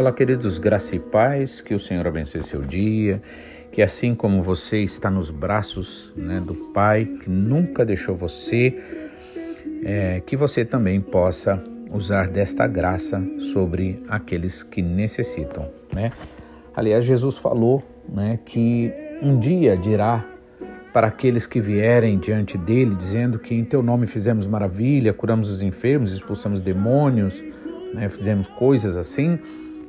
Olá, queridos, graça e paz, que o Senhor abençoe seu dia, que assim como você está nos braços né, do Pai, que nunca deixou você, é, que você também possa usar desta graça sobre aqueles que necessitam. Né? Aliás, Jesus falou né, que um dia dirá para aqueles que vierem diante dele, dizendo que em teu nome fizemos maravilha, curamos os enfermos, expulsamos demônios, né, fizemos coisas assim,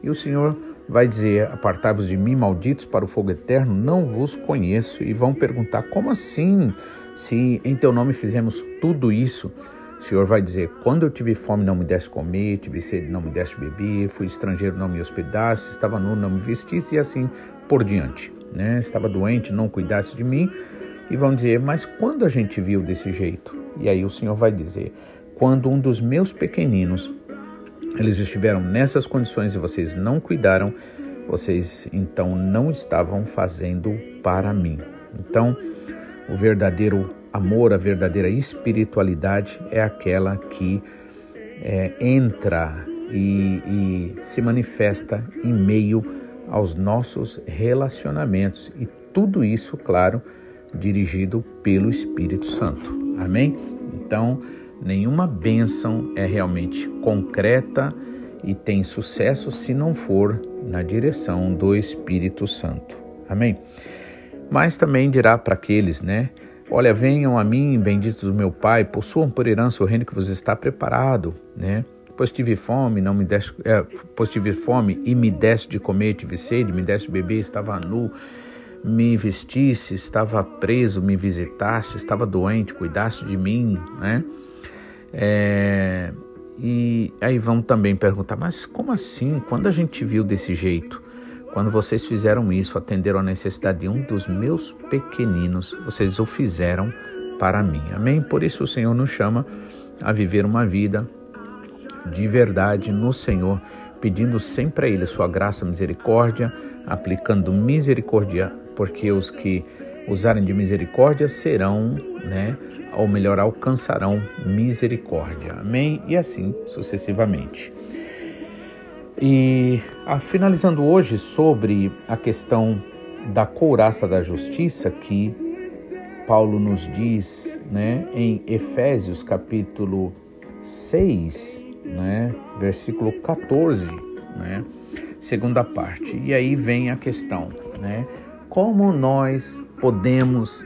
e o Senhor vai dizer: Apartai-vos de mim, malditos, para o fogo eterno, não vos conheço. E vão perguntar: Como assim? Se em teu nome fizemos tudo isso. O Senhor vai dizer: Quando eu tive fome, não me deste comer, tive sede, não me deste beber, fui estrangeiro, não me hospedaste, estava nu, não me vestiste, e assim por diante. Né? Estava doente, não cuidaste de mim. E vão dizer: Mas quando a gente viu desse jeito? E aí o Senhor vai dizer: Quando um dos meus pequeninos eles estiveram nessas condições e vocês não cuidaram, vocês então não estavam fazendo para mim. Então, o verdadeiro amor, a verdadeira espiritualidade é aquela que é, entra e, e se manifesta em meio aos nossos relacionamentos e tudo isso, claro, dirigido pelo Espírito Santo. Amém? Então, Nenhuma bênção é realmente concreta e tem sucesso se não for na direção do Espírito Santo. Amém? Mas também dirá para aqueles, né? Olha, venham a mim, benditos do meu Pai, possuam por herança o reino que vos está preparado, né? Pois tive fome, não me deste, é, pois tive fome e me deste de comer, tive sede, me deste de beber, estava nu, me vestisse, estava preso, me visitaste, estava doente, cuidaste de mim, né? É, e aí vão também perguntar, mas como assim? Quando a gente viu desse jeito? Quando vocês fizeram isso, atenderam a necessidade de um dos meus pequeninos, vocês o fizeram para mim. Amém? Por isso o Senhor nos chama a viver uma vida de verdade no Senhor, pedindo sempre a Ele sua graça, misericórdia, aplicando misericórdia, porque os que usarem de misericórdia serão, né, ou melhor, alcançarão misericórdia. Amém? E assim sucessivamente. E ah, finalizando hoje sobre a questão da couraça da justiça que Paulo nos diz, né, em Efésios capítulo 6, né, versículo 14, né, segunda parte. E aí vem a questão, né, como nós podemos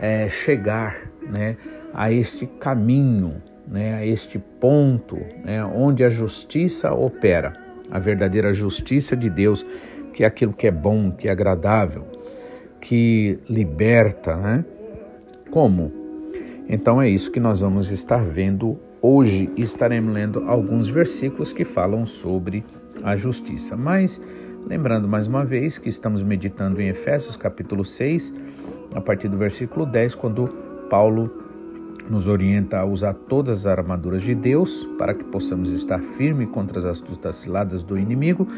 é, chegar né, a este caminho, né, a este ponto né, onde a justiça opera, a verdadeira justiça de Deus, que é aquilo que é bom, que é agradável, que liberta, né? Como? Então é isso que nós vamos estar vendo hoje. Estaremos lendo alguns versículos que falam sobre a justiça. Mas lembrando mais uma vez que estamos meditando em Efésios capítulo 6, a partir do versículo 10, quando Paulo nos orienta a usar todas as armaduras de Deus para que possamos estar firmes contra as astutas ciladas do inimigo,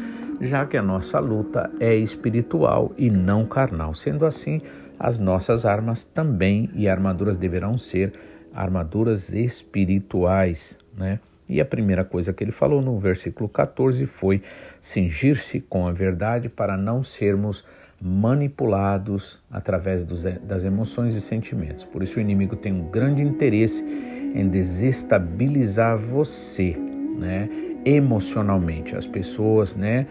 já que a nossa luta é espiritual e não carnal. Sendo assim, as nossas armas também e armaduras deverão ser armaduras espirituais, né? E a primeira coisa que ele falou no versículo 14 foi cingir-se com a verdade para não sermos manipulados através dos, das emoções e sentimentos. Por isso o inimigo tem um grande interesse em desestabilizar você, né? Emocionalmente, as pessoas, né?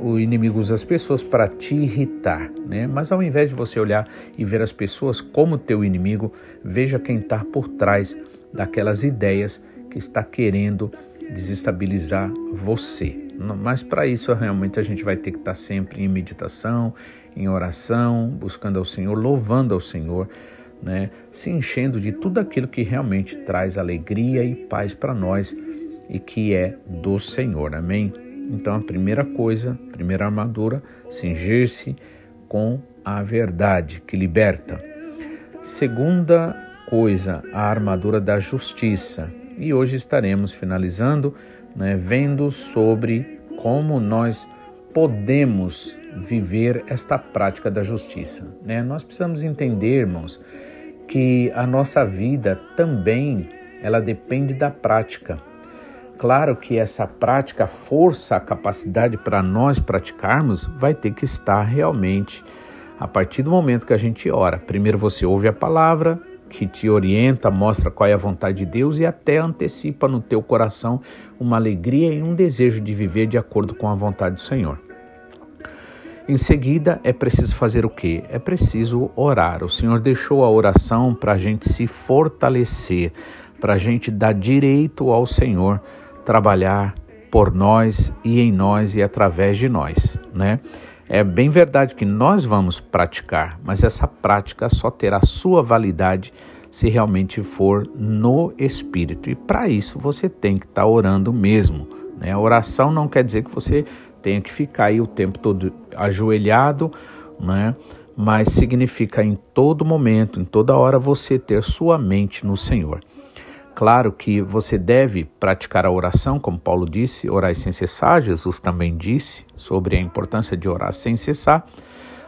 O inimigo usa as pessoas para te irritar, né? Mas ao invés de você olhar e ver as pessoas como teu inimigo, veja quem está por trás daquelas ideias que está querendo desestabilizar você. Mas para isso realmente a gente vai ter que estar tá sempre em meditação, em oração, buscando ao Senhor, louvando ao Senhor, né? se enchendo de tudo aquilo que realmente traz alegria e paz para nós e que é do Senhor. Amém? Então a primeira coisa, a primeira armadura, cingir-se com a verdade que liberta. Segunda coisa, a armadura da justiça. E hoje estaremos finalizando, né, vendo sobre como nós podemos viver esta prática da justiça. Né? Nós precisamos entender, irmãos, que a nossa vida também ela depende da prática. Claro que essa prática, a força, a capacidade para nós praticarmos vai ter que estar realmente a partir do momento que a gente ora. Primeiro você ouve a palavra que te orienta, mostra qual é a vontade de Deus e até antecipa no teu coração uma alegria e um desejo de viver de acordo com a vontade do Senhor. Em seguida, é preciso fazer o quê? É preciso orar. O Senhor deixou a oração para a gente se fortalecer, para a gente dar direito ao Senhor trabalhar por nós e em nós e através de nós, né? É bem verdade que nós vamos praticar, mas essa prática só terá sua validade se realmente for no Espírito. E para isso você tem que estar tá orando mesmo. Né? A oração não quer dizer que você tenha que ficar aí o tempo todo ajoelhado, né? mas significa em todo momento, em toda hora, você ter sua mente no Senhor. Claro que você deve praticar a oração, como Paulo disse, orar sem cessar. Jesus também disse sobre a importância de orar sem cessar,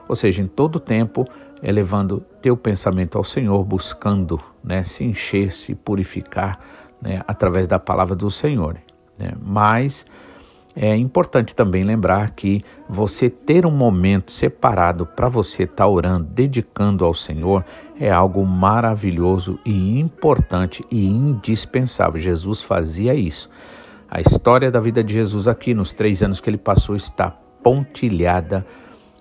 ou seja, em todo tempo, elevando teu pensamento ao Senhor, buscando né, se encher, se purificar né, através da palavra do Senhor. Né? Mas é importante também lembrar que você ter um momento separado para você estar tá orando, dedicando ao Senhor, é algo maravilhoso e importante e indispensável. Jesus fazia isso. A história da vida de Jesus aqui, nos três anos que ele passou, está pontilhada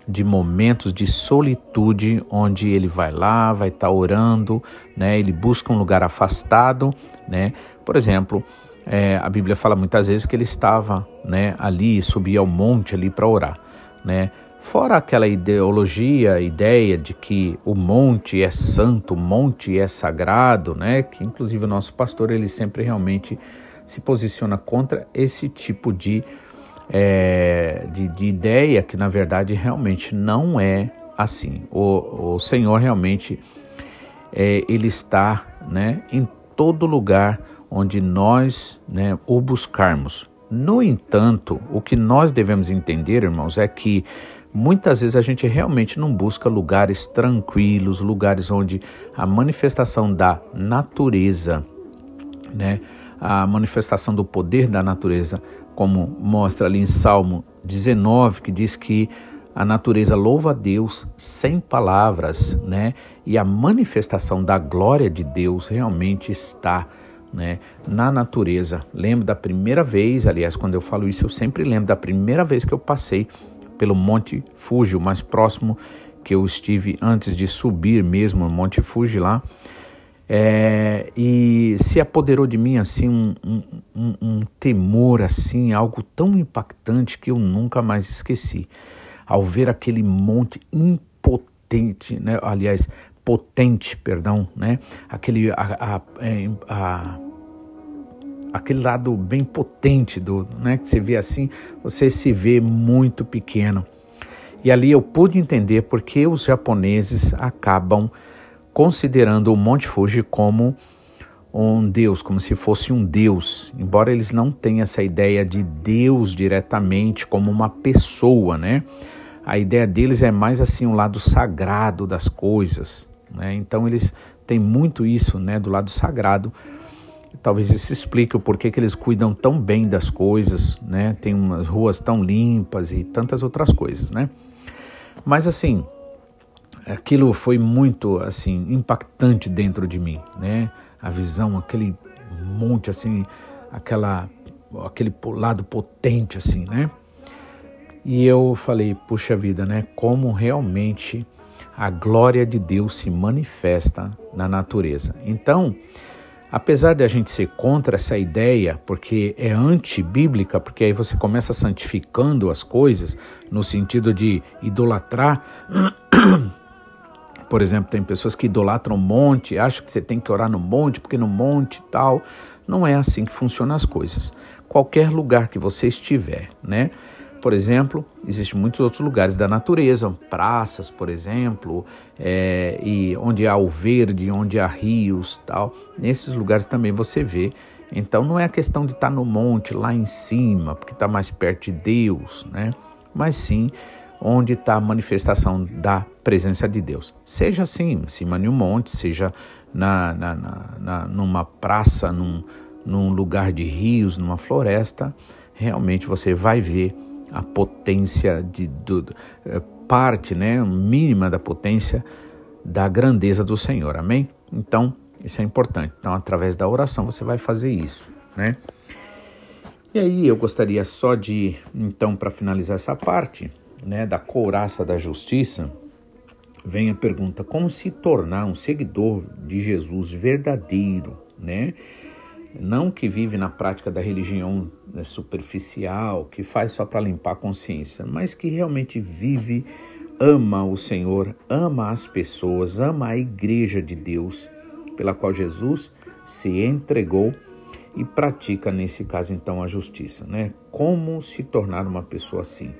de momentos de solitude, onde ele vai lá, vai estar tá orando, né? ele busca um lugar afastado. Né? Por exemplo, é, a Bíblia fala muitas vezes que ele estava né, ali, subia ao monte ali para orar. Né? Fora aquela ideologia, ideia de que o monte é santo, o monte é sagrado, né? que inclusive o nosso pastor ele sempre realmente se posiciona contra esse tipo de, é, de, de, ideia que na verdade realmente não é assim. O, o Senhor realmente é, ele está né, em todo lugar onde nós né, o buscarmos. No entanto, o que nós devemos entender, irmãos, é que muitas vezes a gente realmente não busca lugares tranquilos, lugares onde a manifestação da natureza, né, a manifestação do poder da natureza, como mostra ali em Salmo 19, que diz que a natureza louva a Deus sem palavras, né? E a manifestação da glória de Deus realmente está né, na natureza. Lembro da primeira vez, aliás, quando eu falo isso, eu sempre lembro da primeira vez que eu passei pelo Monte Fuji, o mais próximo que eu estive antes de subir mesmo o Monte Fuji lá. É, e se apoderou de mim assim um, um, um, um, temor assim, algo tão impactante que eu nunca mais esqueci. Ao ver aquele monte impotente, né? aliás, potente, perdão, né? Aquele a, a, é, a, aquele lado bem potente do, né? Que você vê assim, você se vê muito pequeno. E ali eu pude entender porque os japoneses acabam considerando o Monte Fuji como um deus, como se fosse um deus, embora eles não tenham essa ideia de Deus diretamente como uma pessoa, né? A ideia deles é mais assim um lado sagrado das coisas, né? Então eles têm muito isso né, do lado sagrado. Talvez isso explique o porquê que eles cuidam tão bem das coisas, né? tem umas ruas tão limpas e tantas outras coisas. Né? Mas assim, aquilo foi muito assim impactante dentro de mim, né? A visão, aquele monte assim, aquela aquele lado potente assim, né? E eu falei, puxa vida, né? Como realmente a glória de Deus se manifesta na natureza. Então, apesar de a gente ser contra essa ideia, porque é antibíblica, porque aí você começa santificando as coisas no sentido de idolatrar. Por exemplo, tem pessoas que idolatram monte, acham que você tem que orar no monte, porque no monte tal. Não é assim que funcionam as coisas. Qualquer lugar que você estiver, né? Por exemplo, existem muitos outros lugares da natureza, praças, por exemplo, é, e onde há o verde, onde há rios, tal. Nesses lugares também você vê. Então não é a questão de estar no monte lá em cima, porque está mais perto de Deus, né? Mas sim onde está a manifestação da presença de Deus. Seja assim, em cima de um monte, seja na, na, na, na numa praça, num, num lugar de rios, numa floresta, realmente você vai ver a potência de eh, parte, né, mínima da potência da grandeza do Senhor. Amém? Então, isso é importante. Então, através da oração você vai fazer isso, né? E aí eu gostaria só de, então, para finalizar essa parte, né, da couraça da justiça, vem a pergunta: como se tornar um seguidor de Jesus verdadeiro, né? Não que vive na prática da religião né, superficial, que faz só para limpar a consciência, mas que realmente vive, ama o Senhor, ama as pessoas, ama a igreja de Deus, pela qual Jesus se entregou e pratica, nesse caso, então, a justiça, né? Como se tornar uma pessoa assim,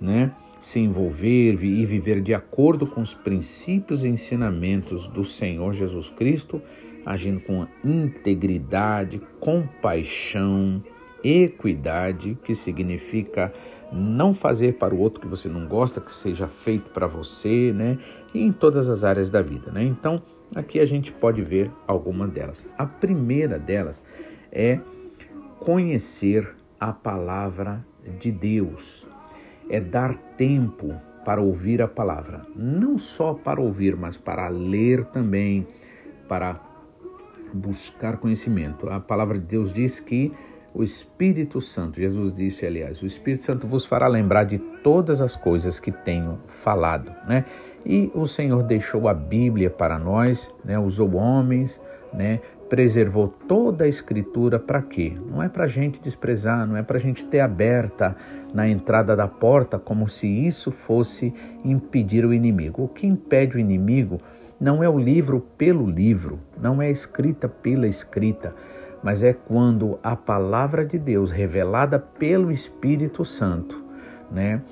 né? Se envolver e viver de acordo com os princípios e ensinamentos do Senhor Jesus Cristo agindo com integridade, compaixão, equidade, que significa não fazer para o outro que você não gosta, que seja feito para você, né? E em todas as áreas da vida, né? Então, aqui a gente pode ver algumas delas. A primeira delas é conhecer a palavra de Deus, é dar tempo para ouvir a palavra, não só para ouvir, mas para ler também, para buscar conhecimento. A palavra de Deus diz que o Espírito Santo, Jesus disse, aliás, o Espírito Santo vos fará lembrar de todas as coisas que tenho falado, né? E o Senhor deixou a Bíblia para nós, né? Usou homens, né? Preservou toda a Escritura para quê? Não é para a gente desprezar, não é para a gente ter aberta na entrada da porta como se isso fosse impedir o inimigo. O que impede o inimigo não é o livro pelo livro, não é escrita pela escrita, mas é quando a palavra de Deus, revelada pelo Espírito Santo, né,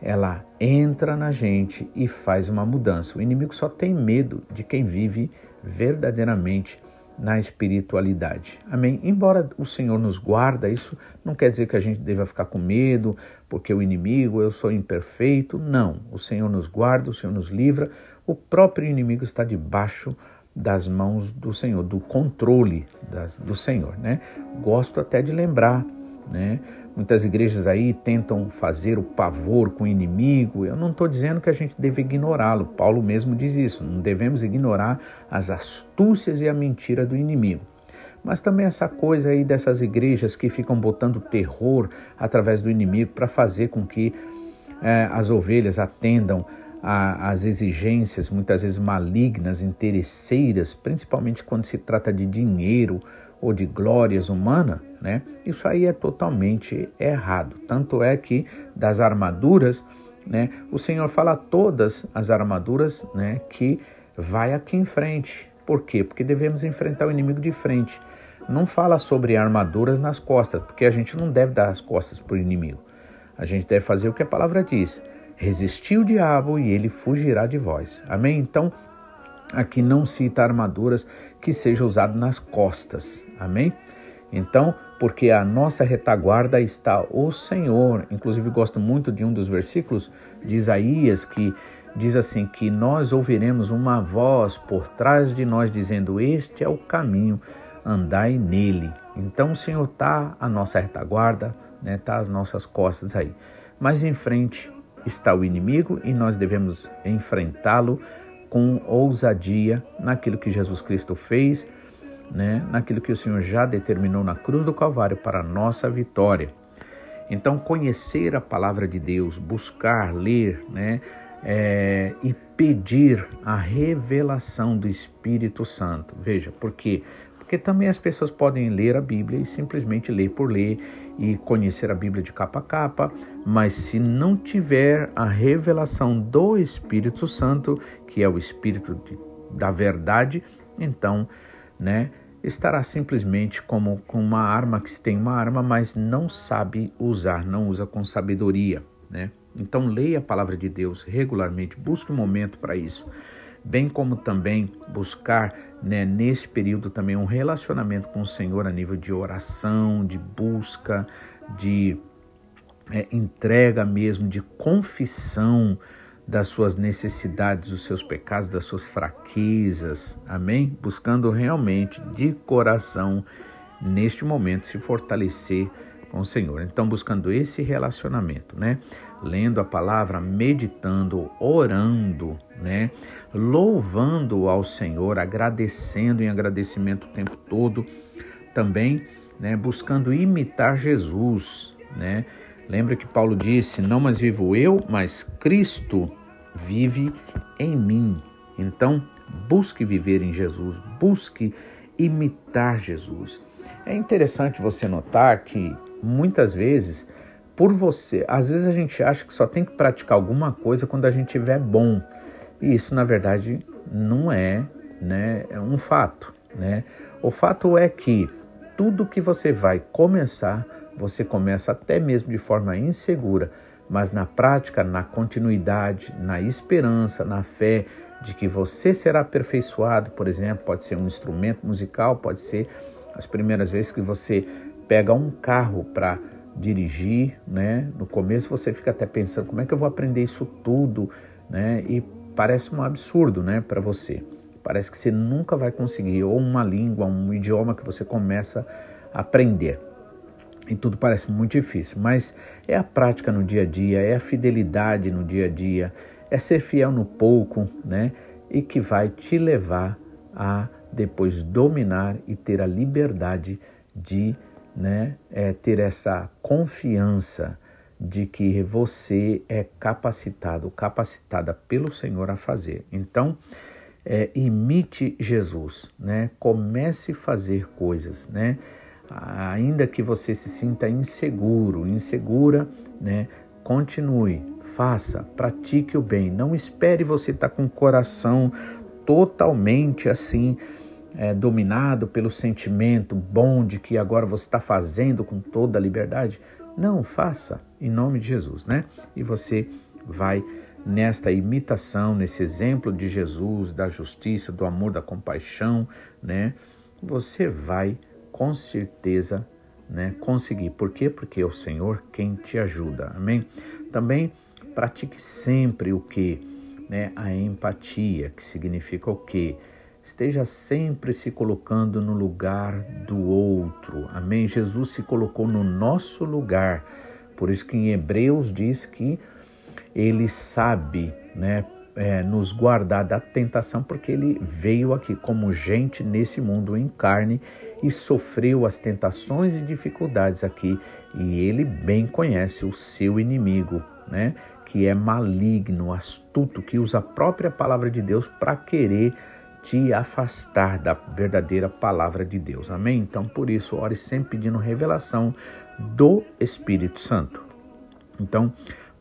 ela entra na gente e faz uma mudança. O inimigo só tem medo de quem vive verdadeiramente na espiritualidade. Amém? Embora o Senhor nos guarda, isso não quer dizer que a gente deva ficar com medo, porque o inimigo, eu sou imperfeito. Não. O Senhor nos guarda, o Senhor nos livra, o próprio inimigo está debaixo das mãos do Senhor, do controle das, do Senhor, né? Gosto até de lembrar, né? Muitas igrejas aí tentam fazer o pavor com o inimigo. Eu não estou dizendo que a gente deve ignorá-lo. Paulo mesmo diz isso. Não devemos ignorar as astúcias e a mentira do inimigo. Mas também essa coisa aí dessas igrejas que ficam botando terror através do inimigo para fazer com que é, as ovelhas atendam às exigências muitas vezes malignas, interesseiras, principalmente quando se trata de dinheiro ou de glórias humanas, né? Isso aí é totalmente errado. Tanto é que das armaduras, né? O Senhor fala todas as armaduras, né? Que vai aqui em frente. Por quê? Porque devemos enfrentar o inimigo de frente. Não fala sobre armaduras nas costas, porque a gente não deve dar as costas para o inimigo. A gente deve fazer o que a palavra diz Resistir o diabo e ele fugirá de vós. Amém? Então, aqui não cita armaduras que sejam usadas nas costas. Amém? Então, porque a nossa retaguarda está o Senhor. Inclusive, gosto muito de um dos versículos de Isaías que diz assim: que nós ouviremos uma voz por trás de nós dizendo: Este é o caminho, andai nele. Então, o Senhor está a nossa retaguarda, está né, tá as nossas costas aí. Mas em frente, está o inimigo e nós devemos enfrentá-lo com ousadia naquilo que Jesus Cristo fez, né? naquilo que o Senhor já determinou na cruz do Calvário para a nossa vitória. Então, conhecer a palavra de Deus, buscar, ler, né? É, e pedir a revelação do Espírito Santo. Veja, por quê? Porque também as pessoas podem ler a Bíblia e simplesmente ler por ler e conhecer a Bíblia de capa a capa, mas se não tiver a revelação do Espírito Santo, que é o Espírito de, da verdade, então, né, estará simplesmente como com uma arma que tem uma arma, mas não sabe usar, não usa com sabedoria, né? Então leia a palavra de Deus regularmente, busque um momento para isso, bem como também buscar né, nesse período também um relacionamento com o Senhor a nível de oração, de busca, de é, entrega mesmo, de confissão das suas necessidades, dos seus pecados, das suas fraquezas, amém? Buscando realmente de coração neste momento se fortalecer com o Senhor. Então, buscando esse relacionamento, né? Lendo a palavra, meditando, orando, né? Louvando ao Senhor, agradecendo em agradecimento o tempo todo, também, né? Buscando imitar Jesus, né? Lembra que Paulo disse: Não mais vivo eu, mas Cristo vive em mim. Então, busque viver em Jesus, busque imitar Jesus. É interessante você notar que muitas vezes, por você, às vezes a gente acha que só tem que praticar alguma coisa quando a gente estiver bom. E isso, na verdade, não é, né, é um fato. Né? O fato é que tudo que você vai começar, você começa até mesmo de forma insegura, mas na prática, na continuidade, na esperança, na fé de que você será aperfeiçoado, por exemplo, pode ser um instrumento musical, pode ser as primeiras vezes que você pega um carro para dirigir, né? No começo você fica até pensando como é que eu vou aprender isso tudo, né? E parece um absurdo, né, para você. Parece que você nunca vai conseguir ou uma língua, um idioma que você começa a aprender. E tudo parece muito difícil, mas é a prática no dia a dia, é a fidelidade no dia a dia, é ser fiel no pouco, né? E que vai te levar a depois dominar e ter a liberdade de né, é, ter essa confiança de que você é capacitado, capacitada pelo Senhor a fazer. Então, é, imite Jesus, né? Comece a fazer coisas, né? Ainda que você se sinta inseguro, insegura, né? Continue, faça, pratique o bem. Não espere você estar com o coração totalmente assim é, dominado pelo sentimento bom de que agora você está fazendo com toda a liberdade. Não, faça em nome de Jesus, né? E você vai nesta imitação, nesse exemplo de Jesus, da justiça, do amor, da compaixão, né? Você vai com certeza, né, conseguir. Por quê? Porque é o Senhor quem te ajuda. Amém? Também pratique sempre o que, né, a empatia, que significa o quê? Esteja sempre se colocando no lugar do outro. Amém? Jesus se colocou no nosso lugar. Por isso que em Hebreus diz que ele sabe, né, é, nos guardar da tentação, porque ele veio aqui como gente nesse mundo em carne e sofreu as tentações e dificuldades aqui. E ele bem conhece o seu inimigo, né? Que é maligno, astuto, que usa a própria palavra de Deus para querer te afastar da verdadeira palavra de Deus. Amém? Então, por isso, ore sempre pedindo revelação do Espírito Santo. Então,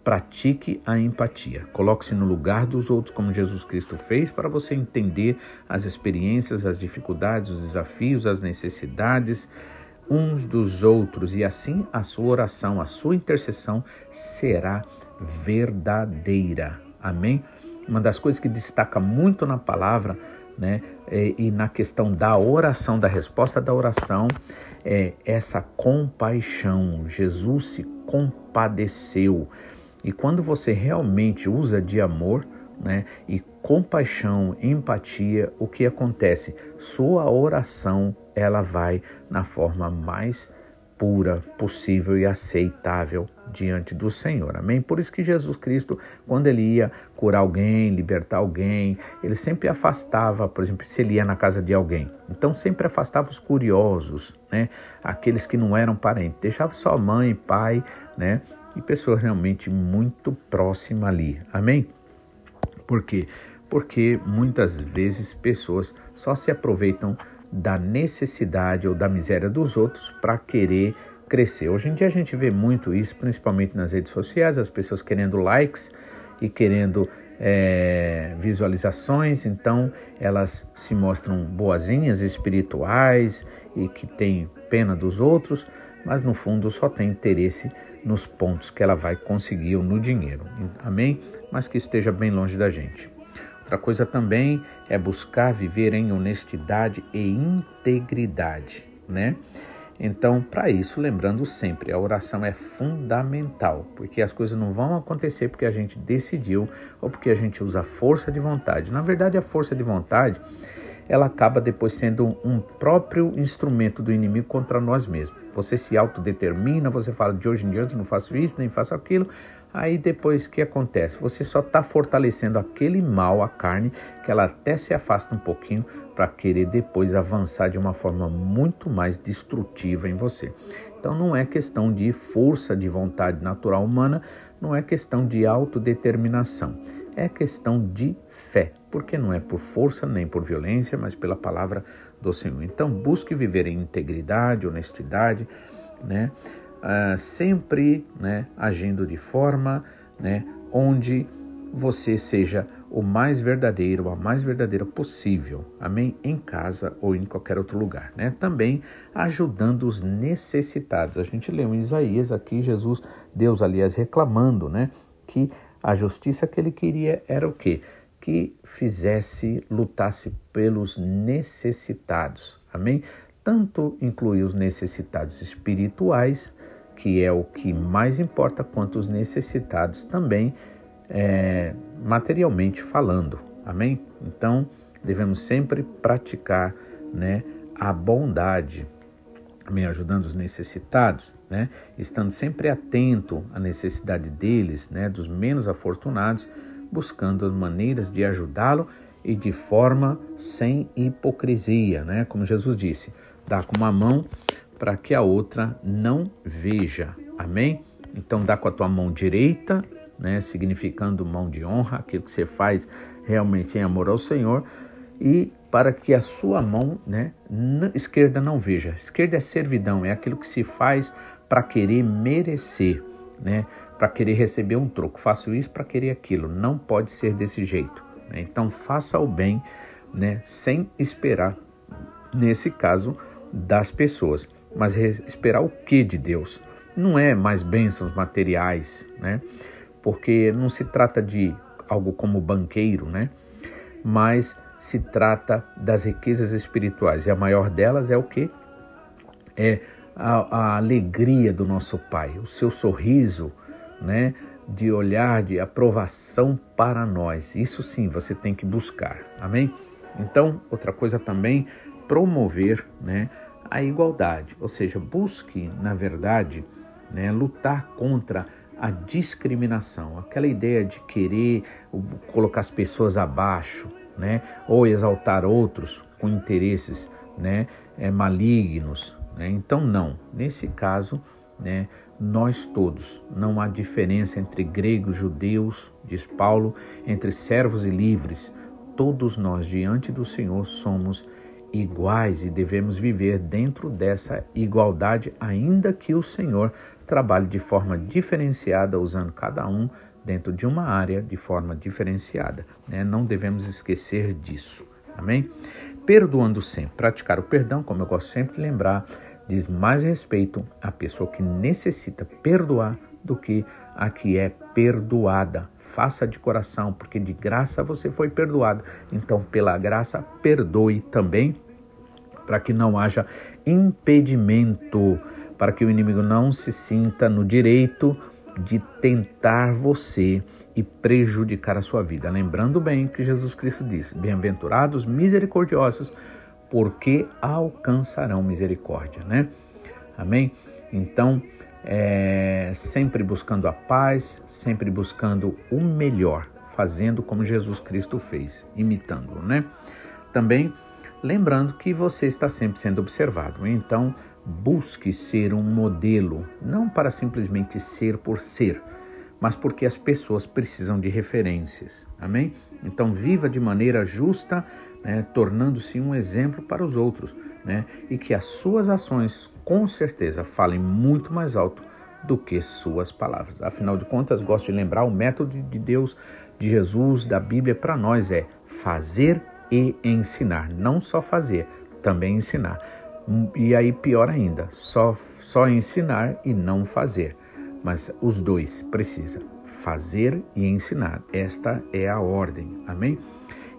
pratique a empatia. Coloque-se no lugar dos outros, como Jesus Cristo fez, para você entender as experiências, as dificuldades, os desafios, as necessidades uns dos outros, e assim a sua oração, a sua intercessão será verdadeira. Amém? Uma das coisas que destaca muito na palavra né? E, e na questão da oração, da resposta da oração, é essa compaixão. Jesus se compadeceu. E quando você realmente usa de amor, né, e compaixão, empatia, o que acontece? Sua oração ela vai na forma mais pura possível e aceitável diante do Senhor. Amém? Por isso que Jesus Cristo, quando ele ia curar alguém, libertar alguém, ele sempre afastava, por exemplo, se ele ia na casa de alguém. Então sempre afastava os curiosos, né? Aqueles que não eram parentes. Deixava só mãe, pai, né? E pessoas realmente muito próximas ali. Amém? Por quê? Porque muitas vezes pessoas só se aproveitam da necessidade ou da miséria dos outros para querer crescer. Hoje em dia a gente vê muito isso, principalmente nas redes sociais, as pessoas querendo likes e querendo é, visualizações, então elas se mostram boazinhas, espirituais e que têm pena dos outros, mas no fundo só tem interesse nos pontos que ela vai conseguir ou no dinheiro. Amém? Mas que esteja bem longe da gente. Outra coisa também é buscar viver em honestidade e integridade, né? Então, para isso, lembrando sempre, a oração é fundamental, porque as coisas não vão acontecer porque a gente decidiu ou porque a gente usa força de vontade. Na verdade, a força de vontade ela acaba depois sendo um próprio instrumento do inimigo contra nós mesmos. Você se autodetermina, você fala de hoje em diante não faço isso, nem faço aquilo. Aí depois o que acontece? Você só está fortalecendo aquele mal, a carne, que ela até se afasta um pouquinho para querer depois avançar de uma forma muito mais destrutiva em você. Então não é questão de força de vontade natural humana, não é questão de autodeterminação, é questão de fé, porque não é por força nem por violência, mas pela palavra do Senhor. Então busque viver em integridade, honestidade, né? Uh, sempre né, agindo de forma né, onde você seja o mais verdadeiro, a mais verdadeira possível, amém? Em casa ou em qualquer outro lugar, né? Também ajudando os necessitados. A gente leu em Isaías aqui, Jesus, Deus, aliás, reclamando, né? Que a justiça que ele queria era o quê? Que fizesse, lutasse pelos necessitados, amém? Tanto incluir os necessitados espirituais, que é o que mais importa, quanto os necessitados também é, materialmente falando. Amém? Então, devemos sempre praticar né, a bondade, amém? ajudando os necessitados, né? estando sempre atento à necessidade deles, né, dos menos afortunados, buscando as maneiras de ajudá-lo e de forma sem hipocrisia, né? como Jesus disse, dá com uma mão para que a outra não veja. Amém? Então dá com a tua mão direita né, significando mão de honra, aquilo que você faz realmente em amor ao Senhor, e para que a sua mão né, esquerda não veja. Esquerda é servidão, é aquilo que se faz para querer merecer, né, para querer receber um troco. Faço isso para querer aquilo. Não pode ser desse jeito. Né? Então faça o bem né, sem esperar, nesse caso, das pessoas. Mas esperar o que de Deus? Não é mais bênçãos materiais, né? porque não se trata de algo como banqueiro, né? Mas se trata das riquezas espirituais e a maior delas é o que? É a, a alegria do nosso Pai, o seu sorriso, né? De olhar de aprovação para nós. Isso sim você tem que buscar. Amém? Então, outra coisa também, promover, né? A igualdade, ou seja, busque, na verdade, né, lutar contra a discriminação, aquela ideia de querer colocar as pessoas abaixo, né, ou exaltar outros com interesses, né, é, malignos. Né? Então não, nesse caso, né, nós todos, não há diferença entre gregos, judeus, diz Paulo, entre servos e livres. Todos nós diante do Senhor somos iguais e devemos viver dentro dessa igualdade, ainda que o Senhor trabalhe de forma diferenciada, usando cada um dentro de uma área de forma diferenciada. Né? Não devemos esquecer disso. Amém? Perdoando sempre. Praticar o perdão, como eu gosto sempre de lembrar, diz mais respeito à pessoa que necessita perdoar do que a que é perdoada. Faça de coração, porque de graça você foi perdoado. Então, pela graça, perdoe também, para que não haja impedimento para que o inimigo não se sinta no direito de tentar você e prejudicar a sua vida. Lembrando bem que Jesus Cristo disse: Bem-aventurados misericordiosos, porque alcançarão misericórdia, né? Amém? Então, é, sempre buscando a paz, sempre buscando o melhor, fazendo como Jesus Cristo fez, imitando, né? Também lembrando que você está sempre sendo observado. Então, busque ser um modelo, não para simplesmente ser por ser, mas porque as pessoas precisam de referências. Amém? Então, viva de maneira justa, né, tornando-se um exemplo para os outros, né, e que as suas ações, com certeza, falem muito mais alto do que suas palavras. Afinal de contas, gosto de lembrar o método de Deus, de Jesus, da Bíblia para nós é fazer e ensinar, não só fazer, também ensinar. E aí, pior ainda, só, só ensinar e não fazer. Mas os dois precisam fazer e ensinar. Esta é a ordem. Amém?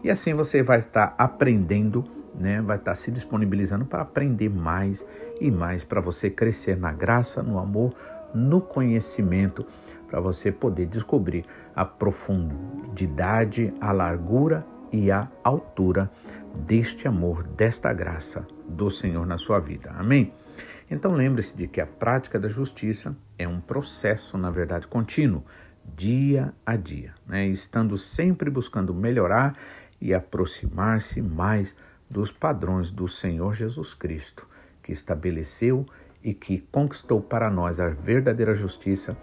E assim você vai estar aprendendo, né? vai estar se disponibilizando para aprender mais e mais, para você crescer na graça, no amor, no conhecimento, para você poder descobrir a profundidade, a largura e a altura deste amor, desta graça do Senhor na sua vida. Amém? Então lembre-se de que a prática da justiça é um processo, na verdade, contínuo, dia a dia, né? estando sempre buscando melhorar e aproximar-se mais dos padrões do Senhor Jesus Cristo, que estabeleceu e que conquistou para nós a verdadeira justiça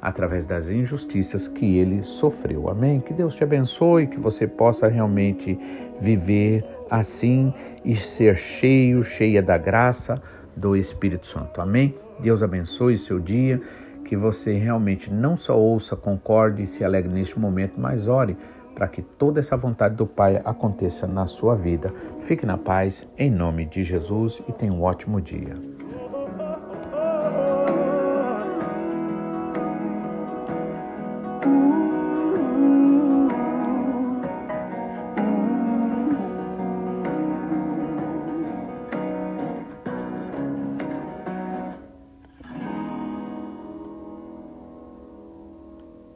através das injustiças que ele sofreu. Amém? Que Deus te abençoe, que você possa realmente viver assim e ser cheio, cheia da graça do Espírito Santo. Amém? Deus abençoe seu dia, que você realmente não só ouça, concorde e se alegre neste momento, mas ore para que toda essa vontade do Pai aconteça na sua vida. Fique na paz, em nome de Jesus e tenha um ótimo dia.